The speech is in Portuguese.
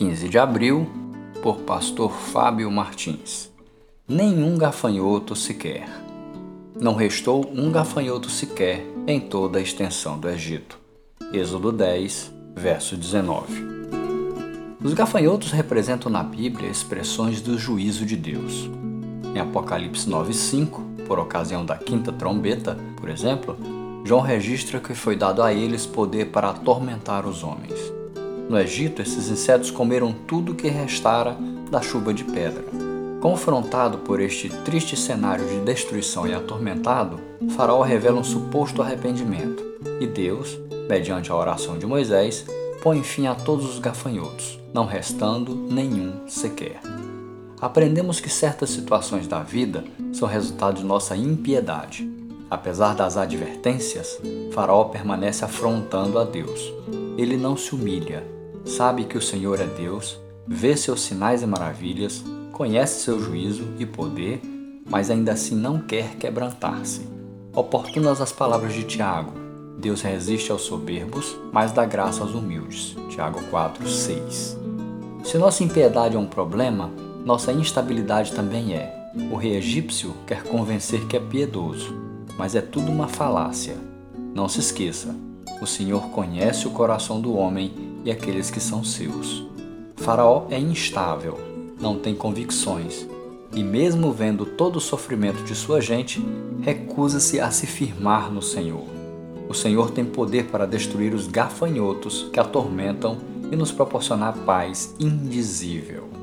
15 de abril, por pastor Fábio Martins. Nenhum gafanhoto sequer. Não restou um gafanhoto sequer em toda a extensão do Egito. Êxodo 10, verso 19. Os gafanhotos representam na Bíblia expressões do juízo de Deus. Em Apocalipse 9:5, por ocasião da quinta trombeta, por exemplo, João registra que foi dado a eles poder para atormentar os homens. No Egito, esses insetos comeram tudo que restara da chuva de pedra. Confrontado por este triste cenário de destruição e atormentado, Faraó revela um suposto arrependimento e Deus, mediante a oração de Moisés, põe fim a todos os gafanhotos, não restando nenhum sequer. Aprendemos que certas situações da vida são resultado de nossa impiedade. Apesar das advertências, Faraó permanece afrontando a Deus. Ele não se humilha, sabe que o Senhor é Deus, vê seus sinais e maravilhas, conhece seu juízo e poder, mas ainda assim não quer quebrantar-se. Oportunas as palavras de Tiago: Deus resiste aos soberbos, mas dá graça aos humildes. Tiago 4, 6. Se nossa impiedade é um problema, nossa instabilidade também é. O rei egípcio quer convencer que é piedoso, mas é tudo uma falácia. Não se esqueça: o Senhor conhece o coração do homem e aqueles que são seus. Faraó é instável, não tem convicções, e mesmo vendo todo o sofrimento de sua gente, recusa-se a se firmar no Senhor. O Senhor tem poder para destruir os gafanhotos que atormentam e nos proporcionar paz indizível.